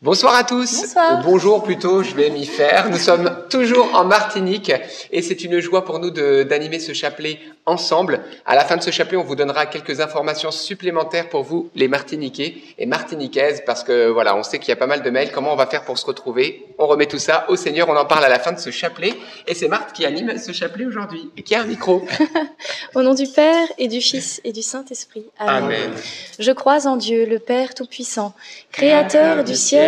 Bonsoir à tous. Bonsoir. Bonjour plutôt, je vais m'y faire. Nous sommes toujours en Martinique et c'est une joie pour nous d'animer ce chapelet ensemble. À la fin de ce chapelet, on vous donnera quelques informations supplémentaires pour vous, les Martiniquais et Martiniquaises, parce que voilà, on sait qu'il y a pas mal de mails. Comment on va faire pour se retrouver? On remet tout ça au Seigneur. On en parle à la fin de ce chapelet et c'est Marthe qui anime ce chapelet aujourd'hui et qui a un micro. Au nom du Père et du Fils et du Saint-Esprit. Amen. Je crois en Dieu, le Père Tout-Puissant, Créateur du ciel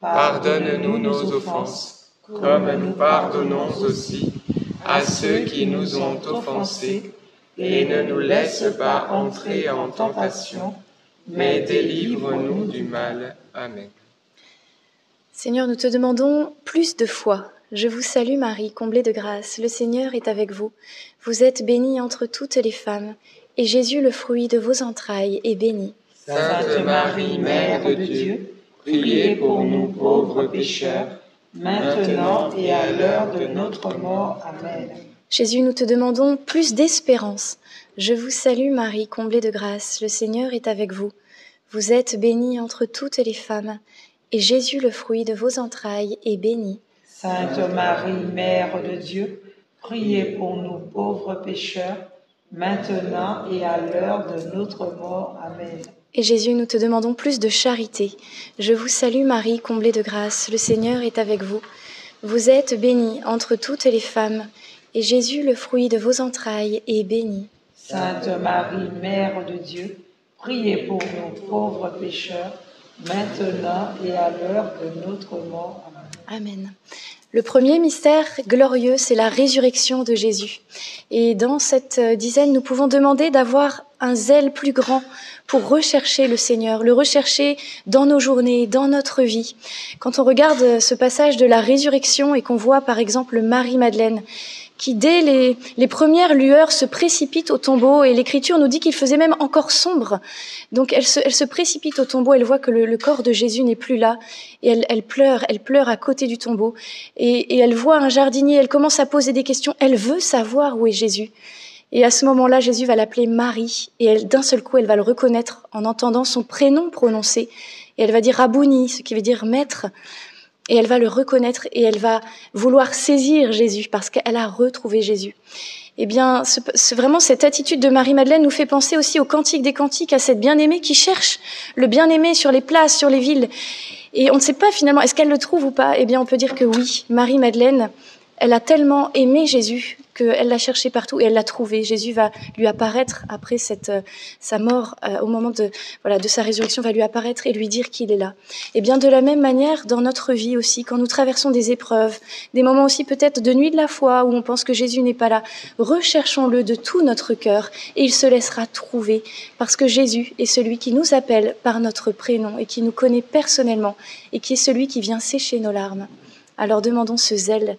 Pardonne-nous nos offenses, comme nous pardonnons aussi à ceux qui nous ont offensés. Et ne nous laisse pas entrer en tentation, mais délivre-nous du mal. Amen. Seigneur, nous te demandons plus de foi. Je vous salue Marie, comblée de grâce. Le Seigneur est avec vous. Vous êtes bénie entre toutes les femmes, et Jésus, le fruit de vos entrailles, est béni. Sainte Marie, Mère de Dieu, priez pour nous pauvres pécheurs, maintenant et à l'heure de notre mort. Amen. Jésus, nous te demandons plus d'espérance. Je vous salue Marie, comblée de grâce. Le Seigneur est avec vous. Vous êtes bénie entre toutes les femmes, et Jésus, le fruit de vos entrailles, est béni. Sainte Marie, Mère de Dieu, priez pour nous pauvres pécheurs, maintenant et à l'heure de notre mort. Amen. Et Jésus, nous te demandons plus de charité. Je vous salue Marie, comblée de grâce. Le Seigneur est avec vous. Vous êtes bénie entre toutes les femmes, et Jésus, le fruit de vos entrailles, est béni. Sainte Marie, Mère de Dieu, priez pour nous pauvres pécheurs, maintenant et à l'heure de notre mort. Amen. Amen. Le premier mystère glorieux, c'est la résurrection de Jésus. Et dans cette euh, dizaine, nous pouvons demander d'avoir un zèle plus grand pour rechercher le Seigneur, le rechercher dans nos journées, dans notre vie. Quand on regarde ce passage de la résurrection et qu'on voit par exemple Marie-Madeleine, qui dès les, premières lueurs se précipite au tombeau, et l'Écriture nous dit qu'il faisait même encore sombre. Donc elle se, précipite au tombeau, elle voit que le, corps de Jésus n'est plus là, et elle, pleure, elle pleure à côté du tombeau, et, elle voit un jardinier, elle commence à poser des questions, elle veut savoir où est Jésus. Et à ce moment-là, Jésus va l'appeler Marie, et d'un seul coup, elle va le reconnaître en entendant son prénom prononcé, et elle va dire Rabouni, ce qui veut dire maître, et elle va le reconnaître et elle va vouloir saisir Jésus parce qu'elle a retrouvé Jésus. Eh bien, ce, vraiment, cette attitude de Marie-Madeleine nous fait penser aussi au Cantique des Cantiques, à cette bien-aimée qui cherche le bien-aimé sur les places, sur les villes. Et on ne sait pas finalement, est-ce qu'elle le trouve ou pas? Eh bien, on peut dire que oui, Marie-Madeleine, elle a tellement aimé Jésus qu'elle l'a cherché partout et elle l'a trouvé. Jésus va lui apparaître après cette, euh, sa mort, euh, au moment de, voilà, de sa résurrection, va lui apparaître et lui dire qu'il est là. Et bien de la même manière, dans notre vie aussi, quand nous traversons des épreuves, des moments aussi peut-être de nuit de la foi où on pense que Jésus n'est pas là, recherchons-le de tout notre cœur et il se laissera trouver parce que Jésus est celui qui nous appelle par notre prénom et qui nous connaît personnellement et qui est celui qui vient sécher nos larmes. Alors demandons ce zèle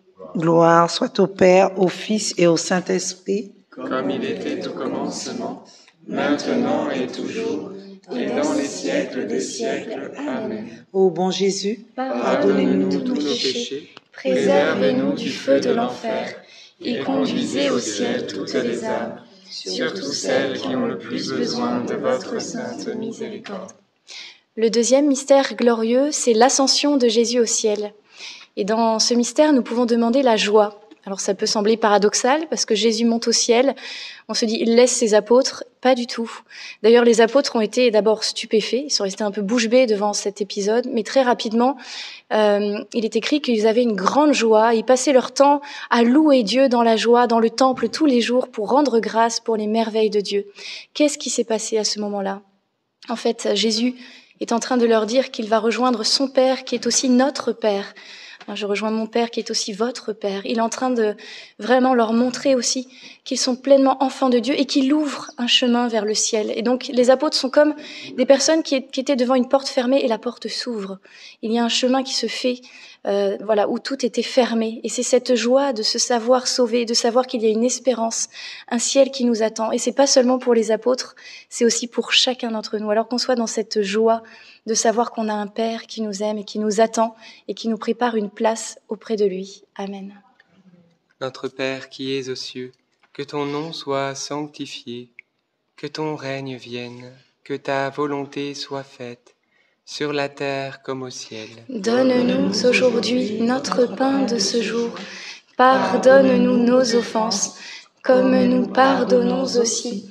gloire soit au Père, au Fils et au Saint-Esprit. Comme il était au commencement, maintenant et toujours, et dans les siècles des siècles. Amen. Ô bon Jésus, Pardonnez-nous tous tous nos péchés, préservez-nous du feu de l'enfer, et conduisez au ciel toutes les âmes, surtout celles qui ont le plus besoin de votre sainte miséricorde. Le deuxième mystère glorieux, c'est l'ascension de Jésus au ciel. Et dans ce mystère, nous pouvons demander la joie. Alors ça peut sembler paradoxal parce que Jésus monte au ciel, on se dit il laisse ses apôtres, pas du tout. D'ailleurs les apôtres ont été d'abord stupéfaits, ils sont restés un peu bouche bée devant cet épisode, mais très rapidement euh, il est écrit qu'ils avaient une grande joie, ils passaient leur temps à louer Dieu dans la joie, dans le temple tous les jours pour rendre grâce pour les merveilles de Dieu. Qu'est-ce qui s'est passé à ce moment-là? En fait Jésus est en train de leur dire qu'il va rejoindre son Père qui est aussi notre Père. Je rejoins mon Père qui est aussi votre Père. Il est en train de vraiment leur montrer aussi qu'ils sont pleinement enfants de Dieu et qu'il ouvre un chemin vers le ciel. Et donc les apôtres sont comme des personnes qui, étaient devant une porte fermée et la porte s'ouvre. Il y a un chemin qui se fait, euh, voilà, où tout était fermé. Et c'est cette joie de se savoir sauvé, de savoir qu'il y a une espérance, un ciel qui nous attend. Et c'est pas seulement pour les apôtres, c'est aussi pour chacun d'entre nous. Alors qu'on soit dans cette joie de savoir qu'on a un Père qui nous aime et qui nous attend et qui nous prépare une place auprès de lui. Amen. Notre Père qui es aux cieux, que ton nom soit sanctifié, que ton règne vienne, que ta volonté soit faite, sur la terre comme au ciel. Donne-nous aujourd'hui notre pain de ce jour. Pardonne-nous nos offenses, comme nous pardonnons aussi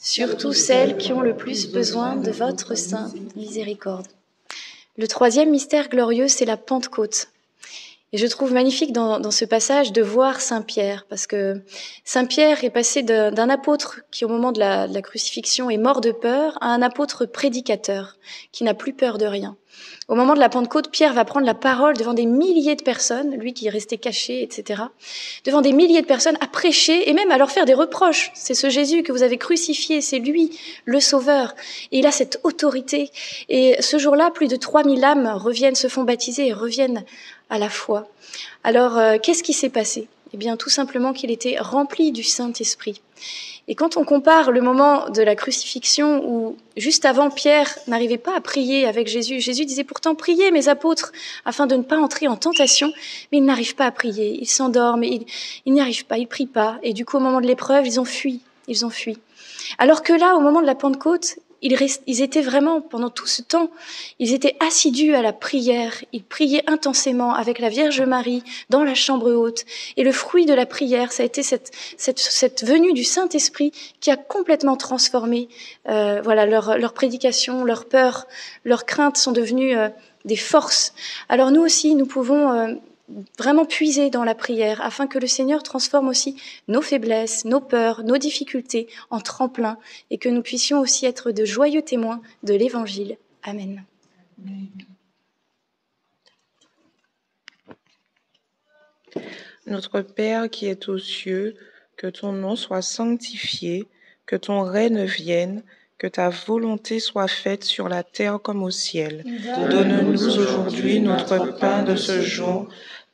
surtout celles qui ont le plus besoin de votre sainte miséricorde. Le troisième mystère glorieux, c'est la Pentecôte. Et je trouve magnifique dans, ce passage de voir Saint Pierre, parce que Saint Pierre est passé d'un apôtre qui, au moment de la, de la, crucifixion, est mort de peur, à un apôtre prédicateur, qui n'a plus peur de rien. Au moment de la Pentecôte, Pierre va prendre la parole devant des milliers de personnes, lui qui est resté caché, etc., devant des milliers de personnes à prêcher et même à leur faire des reproches. C'est ce Jésus que vous avez crucifié, c'est lui, le Sauveur. Et il a cette autorité. Et ce jour-là, plus de 3000 âmes reviennent, se font baptiser et reviennent à la foi. Alors, euh, qu'est-ce qui s'est passé? Eh bien, tout simplement qu'il était rempli du Saint-Esprit. Et quand on compare le moment de la crucifixion où juste avant Pierre n'arrivait pas à prier avec Jésus, Jésus disait pourtant priez mes apôtres afin de ne pas entrer en tentation, mais ils n'arrivent pas à prier, ils s'endorment, ils, ils n'y arrivent pas, ils prient pas. Et du coup au moment de l'épreuve, ils ont fui, ils ont fui. Alors que là, au moment de la Pentecôte, ils, étaient vraiment, pendant tout ce temps, ils étaient assidus à la prière. Ils priaient intensément avec la Vierge Marie dans la chambre haute. Et le fruit de la prière, ça a été cette, cette, cette venue du Saint-Esprit qui a complètement transformé euh, voilà, leur, leur, prédication, leur peur, leurs craintes sont devenues euh, des forces. Alors nous aussi, nous pouvons euh, vraiment puiser dans la prière afin que le Seigneur transforme aussi nos faiblesses, nos peurs, nos difficultés en tremplin et que nous puissions aussi être de joyeux témoins de l'Évangile. Amen. Notre Père qui es aux cieux, que ton nom soit sanctifié, que ton règne vienne, que ta volonté soit faite sur la terre comme au ciel. Donne-nous aujourd'hui notre pain de ce jour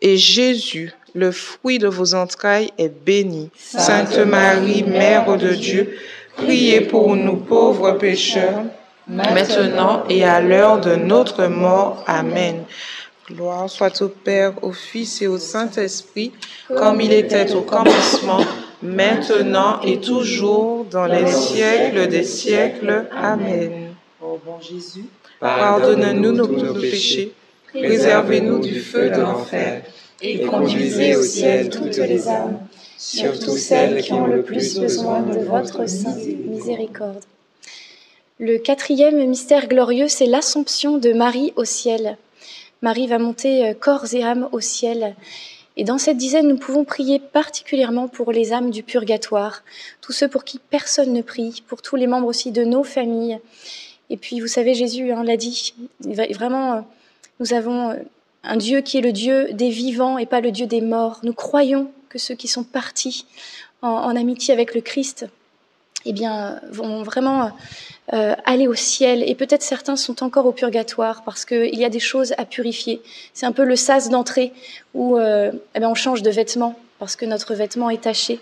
et Jésus, le fruit de vos entrailles, est béni. Sainte Marie, Mère de Dieu, priez pour nous pauvres pécheurs, maintenant et à l'heure de notre mort. Amen. Gloire soit au Père, au Fils et au Saint-Esprit, comme il était au commencement, maintenant et toujours, dans les siècles des siècles. Amen. Ô bon Jésus, pardonne-nous nos, péchés, préservez-nous du feu de l'enfer, et conduisez au ciel toutes les âmes, surtout celles qui ont le plus besoin de votre sainte miséricorde. Le quatrième mystère glorieux, c'est l'Assomption de Marie au ciel. Marie va monter euh, corps et âme au ciel. Et dans cette dizaine, nous pouvons prier particulièrement pour les âmes du purgatoire, tous ceux pour qui personne ne prie, pour tous les membres aussi de nos familles. Et puis, vous savez, Jésus hein, l'a dit, vraiment, euh, nous avons euh, un Dieu qui est le Dieu des vivants et pas le Dieu des morts. Nous croyons que ceux qui sont partis en, amitié avec le Christ, eh bien, vont vraiment euh, aller au ciel. Et peut-être certains sont encore au purgatoire parce qu'il y a des choses à purifier. C'est un peu le sas d'entrée où euh, eh on change de vêtements parce que notre vêtement est taché.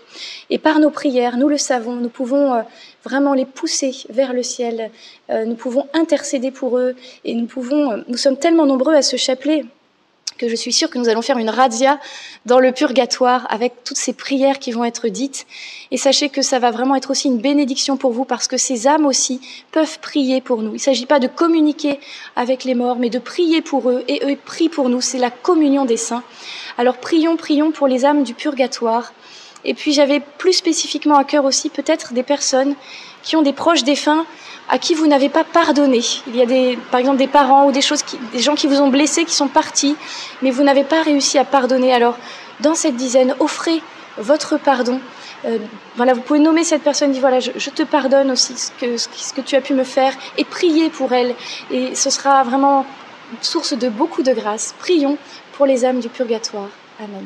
Et par nos prières, nous le savons, nous pouvons euh, vraiment les pousser vers le ciel. nous pouvons intercéder pour eux et nous pouvons. nous sommes tellement nombreux à ce chapelet que je suis sûre que nous allons faire une razzia dans le purgatoire avec toutes ces prières qui vont être dites. Et sachez que ça va vraiment être aussi une bénédiction pour vous parce que ces âmes aussi peuvent prier pour nous. Il ne s'agit pas de communiquer avec les morts, mais de prier pour eux et eux prient pour nous. C'est la communion des saints. Alors prions, prions pour les âmes du purgatoire. Et puis j'avais plus spécifiquement à cœur aussi peut-être des personnes qui ont des proches défunts à qui vous n'avez pas pardonné. Il y a des, par exemple des parents ou des, choses des gens qui vous ont blessé, qui sont partis, mais vous n'avez pas réussi à pardonner. Alors, dans cette dizaine, offrez votre pardon. Euh, voilà, vous pouvez nommer cette personne, dire voilà, je, te pardonne aussi ce que, ce que tu as pu me faire, et prier pour elle. Et ce sera vraiment source de beaucoup de grâce. Prions pour les âmes du purgatoire. Amen.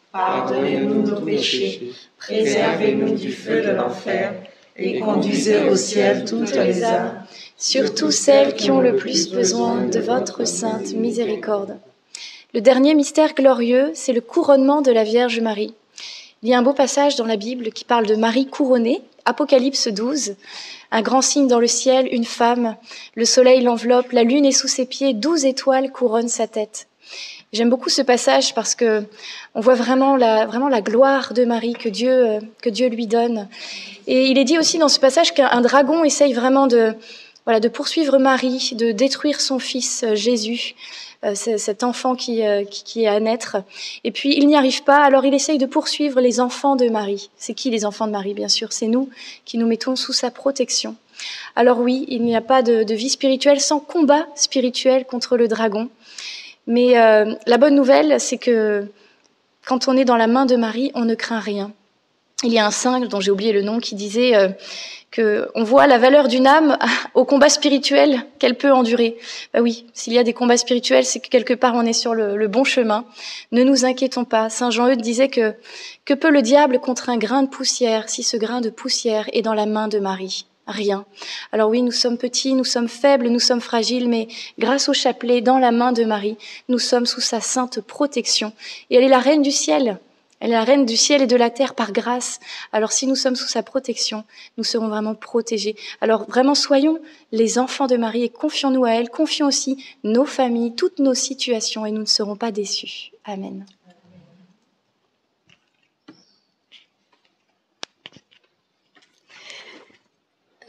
Pardonnez-nous nos péchés, préservez-nous du feu de l'enfer, et conduisez au ciel toutes les âmes, surtout celles qui ont le plus besoin de votre sainte miséricorde. Le dernier mystère glorieux, c'est le couronnement de la Vierge Marie. Il y a un beau passage dans la Bible qui parle de Marie couronnée, Apocalypse 12. Un grand signe dans le ciel, une femme, le soleil l'enveloppe, la lune est sous ses pieds, douze étoiles couronnent sa tête. J'aime beaucoup ce passage parce que on voit vraiment la, vraiment la gloire de Marie que Dieu, euh, que Dieu lui donne. Et il est dit aussi dans ce passage qu'un dragon essaye vraiment de, voilà, de poursuivre Marie, de détruire son fils euh, Jésus, euh, cet enfant qui, qui, est à naître. Et puis il n'y arrive pas, alors il essaye de poursuivre les enfants de Marie. C'est qui les enfants de Marie, bien sûr? C'est nous qui nous mettons sous sa protection. Alors oui, il n'y a pas de vie spirituelle sans combat spirituel contre le dragon. Mais euh, la bonne nouvelle, c'est que quand on est dans la main de Marie, on ne craint rien. Il y a un saint dont j'ai oublié le nom qui disait euh, que on voit la valeur d'une âme au combat spirituel qu'elle peut endurer. Bah oui, s'il y a des combats spirituels, c'est que quelque part on est sur le, le, bon chemin. Ne nous inquiétons pas. Saint Jean-Eudes disait que que peut le diable contre un grain de poussière si ce grain de poussière est dans la main de Marie? Rien. Alors oui, nous sommes petits, nous sommes faibles, nous sommes fragiles, mais grâce au chapelet, dans la main de Marie, nous sommes sous sa sainte protection. Et elle est la reine du ciel. Elle est la reine du ciel et de la terre par grâce. Alors si nous sommes sous sa protection, nous serons vraiment protégés. Alors vraiment soyons les enfants de Marie et confions-nous à elle, confions aussi nos familles, toutes nos situations et nous ne serons pas déçus. Amen.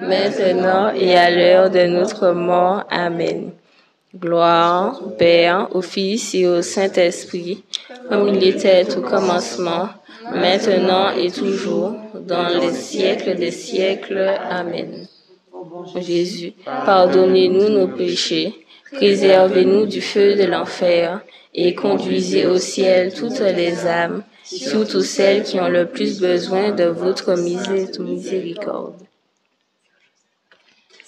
maintenant et à l'heure de notre mort. Amen. Gloire au Père, au Fils et au Saint-Esprit, comme il était au commencement, maintenant et toujours, dans les siècles des siècles. Amen. Jésus, pardonnez-nous nos péchés, préservez-nous du feu de l'enfer, et conduisez au ciel toutes les âmes, surtout celles qui ont le plus besoin de votre miséricorde.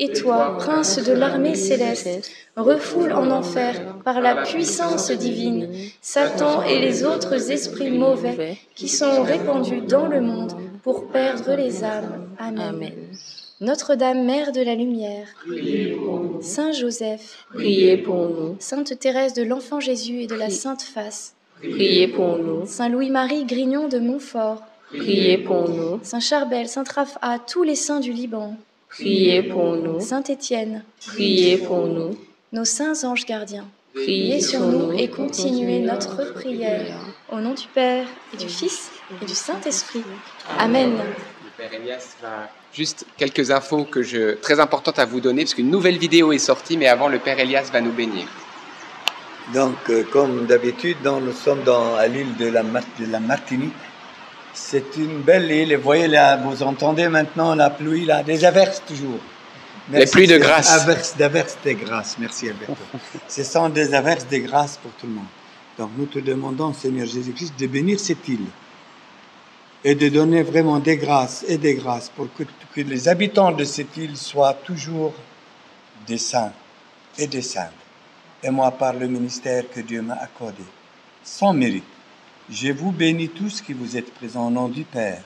Et toi, prince de l'armée céleste, refoule en enfer par la puissance divine Satan et les autres esprits mauvais qui sont répandus dans le monde pour perdre les âmes. Amen. Notre-Dame, Mère de la Lumière, Saint Joseph, priez pour nous. Sainte Thérèse de l'Enfant Jésus et de la Sainte Face, priez pour nous. Saint Louis-Marie Grignon de Montfort, priez pour nous. Saint Charbel, Saint Raphaël, tous les saints du Liban, priez pour nous. Saint Étienne, priez pour nous. Nos saints anges gardiens, priez sur nous et continuez notre prière. Au nom du Père et du Fils et du Saint-Esprit. Amen. Le Père Elias va juste quelques infos que je, très importantes à vous donner, parce qu'une nouvelle vidéo est sortie, mais avant, le Père Elias va nous bénir. Donc, euh, comme d'habitude, nous sommes dans, à l'île de la, de la Martinique. C'est une belle île, et vous voyez là, vous entendez maintenant la pluie, là, des averses toujours. Les pluies de grâce. Averses, d'averses de grâce, merci Alberto. Ce sont des averses de grâce pour tout le monde. Donc nous te demandons, Seigneur Jésus-Christ, de bénir cette île et de donner vraiment des grâces et des grâces pour que, que les habitants de cette île soient toujours des saints et des saintes. Et moi, par le ministère que Dieu m'a accordé, sans mérite, je vous bénis tous qui vous êtes présents au nom du Père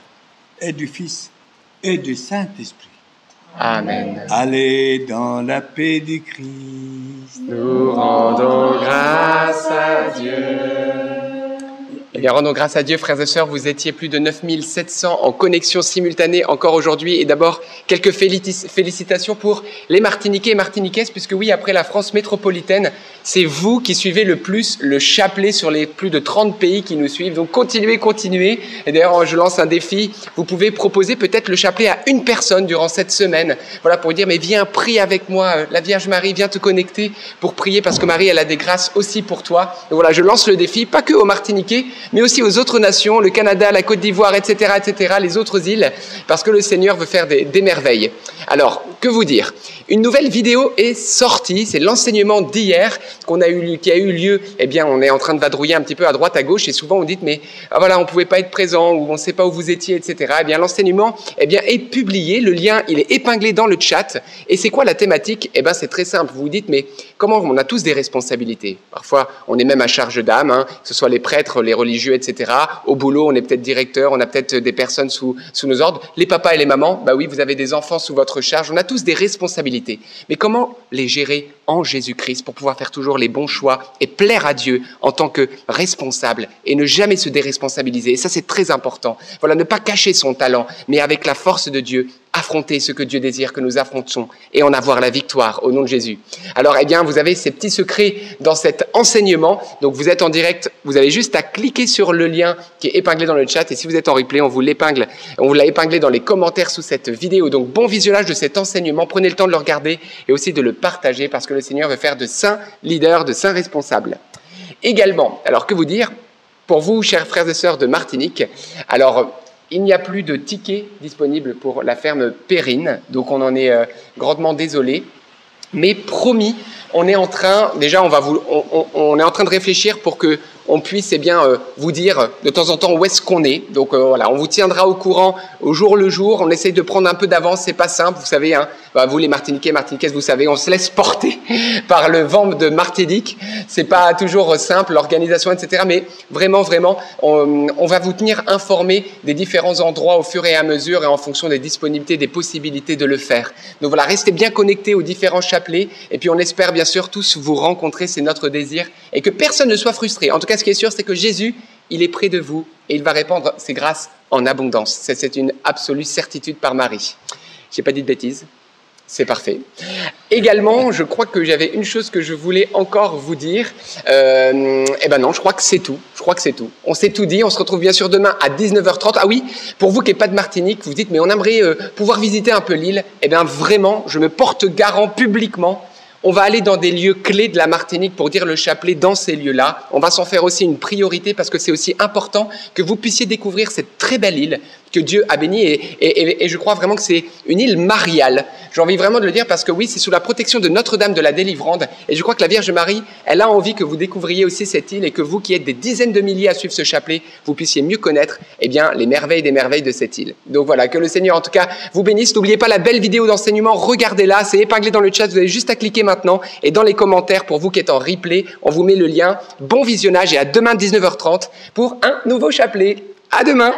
et du Fils et du Saint-Esprit. Amen. Allez dans la paix du Christ. Nous rendons grâce à Dieu. Eh bien, rendons grâce à Dieu, frères et sœurs, vous étiez plus de 9700 en connexion simultanée encore aujourd'hui. Et d'abord, quelques félicitations pour les Martiniquais et Martiniquaises, puisque oui, après la France métropolitaine, c'est vous qui suivez le plus le chapelet sur les plus de 30 pays qui nous suivent. Donc continuez, continuez. Et d'ailleurs, je lance un défi. Vous pouvez proposer peut-être le chapelet à une personne durant cette semaine. Voilà, pour dire, mais viens, prie avec moi. La Vierge Marie, viens te connecter pour prier, parce que Marie, elle a des grâces aussi pour toi. Et voilà, je lance le défi, pas que aux Martiniquais, mais aussi aux autres nations, le Canada, la Côte d'Ivoire, etc., etc., les autres îles, parce que le Seigneur veut faire des merveilles. Alors, que vous dire? Une nouvelle vidéo est sortie, c'est l'enseignement d'hier qu'on a eu, qui a eu lieu. Eh bien, on est en train de vadrouiller un petit peu à droite, à gauche, et souvent on dit mais ah, voilà, on pouvait pas être présent ou on ne sait pas où vous étiez, etc. Eh bien, l'enseignement, eh bien, est publié. Le lien, il est épinglé dans le chat. Et c'est quoi la thématique? Eh bien, c'est très simple. Vous vous dites mais comment on a tous des responsabilités? Parfois, on est même à charge d'âme, hein, que ce soit les prêtres, les religieux, etc. Au boulot, on est peut-être directeur, on a peut-être des personnes sous, sous nos ordres. Les papas et les mamans, bah oui, vous avez des enfants sous votre charge. On a tous des responsabilités. Mais comment les gérer? En Jésus-Christ pour pouvoir faire toujours les bons choix et plaire à Dieu en tant que responsable et ne jamais se déresponsabiliser. Et ça, c'est très important. Voilà, ne pas cacher son talent, mais avec la force de Dieu, affronter ce que Dieu désire que nous affrontons et en avoir la victoire au nom de Jésus. Alors, eh bien, vous avez ces petits secrets dans cet enseignement. Donc, vous êtes en direct, vous avez juste à cliquer sur le lien qui est épinglé dans le chat. Et si vous êtes en replay, on vous l'épingle, on vous l'a épinglé dans les commentaires sous cette vidéo. Donc, bon visionnage de cet enseignement. Prenez le temps de le regarder et aussi de le partager parce que le Seigneur veut faire de saints leaders, de saints responsables. Également, alors que vous dire pour vous, chers frères et sœurs de Martinique, alors il n'y a plus de tickets disponibles pour la ferme Périne, donc on en est euh, grandement désolé. Mais promis, on est en train, déjà, on, va vous, on, on est en train de réfléchir pour que on puisse eh bien, euh, vous dire de temps en temps où est-ce qu'on est. Donc euh, voilà, on vous tiendra au courant au jour le jour. On essaye de prendre un peu d'avance, c'est pas simple, vous savez. Hein, bah, vous les Martiniquais, Martiniquaises, vous savez, on se laisse porter par le vent de Martinique. C'est pas toujours simple, l'organisation, etc. Mais vraiment, vraiment, on, on, va vous tenir informé des différents endroits au fur et à mesure et en fonction des disponibilités, des possibilités de le faire. Donc voilà, restez bien connectés aux différents chapelets. Et puis on espère bien sûr tous vous rencontrer, c'est notre désir, et que personne ne soit frustré. En tout cas, ce qui est sûr, c'est que Jésus, il est près de vous et il va répandre ses grâces en abondance. C'est une absolue certitude par Marie. J'ai pas dit de bêtises. C'est parfait. Également, je crois que j'avais une chose que je voulais encore vous dire. Euh, eh ben non, je crois que c'est tout. Je crois que c'est tout. On s'est tout dit. On se retrouve bien sûr demain à 19h30. Ah oui, pour vous qui n'êtes pas de Martinique, vous dites mais on aimerait euh, pouvoir visiter un peu l'île. Eh bien vraiment, je me porte garant publiquement on va aller dans des lieux clés de la Martinique pour dire le chapelet dans ces lieux-là. On va s'en faire aussi une priorité parce que c'est aussi important que vous puissiez découvrir cette très belle île que Dieu a bénie et, je crois vraiment que c'est une île mariale. J'ai envie vraiment de le dire parce que oui, c'est sous la protection de Notre-Dame de la Délivrande et je crois que la Vierge Marie, elle a envie que vous découvriez aussi cette île et que vous qui êtes des dizaines de milliers à suivre ce chapelet, vous puissiez mieux connaître eh bien, les merveilles des merveilles de cette île. Donc voilà, que le Seigneur en tout cas vous bénisse. N'oubliez pas la belle vidéo d'enseignement, regardez-la, c'est épinglé dans le chat, vous avez juste à cliquer maintenant et dans les commentaires pour vous qui êtes en replay, on vous met le lien. Bon visionnage et à demain 19h30 pour un nouveau chapelet. À demain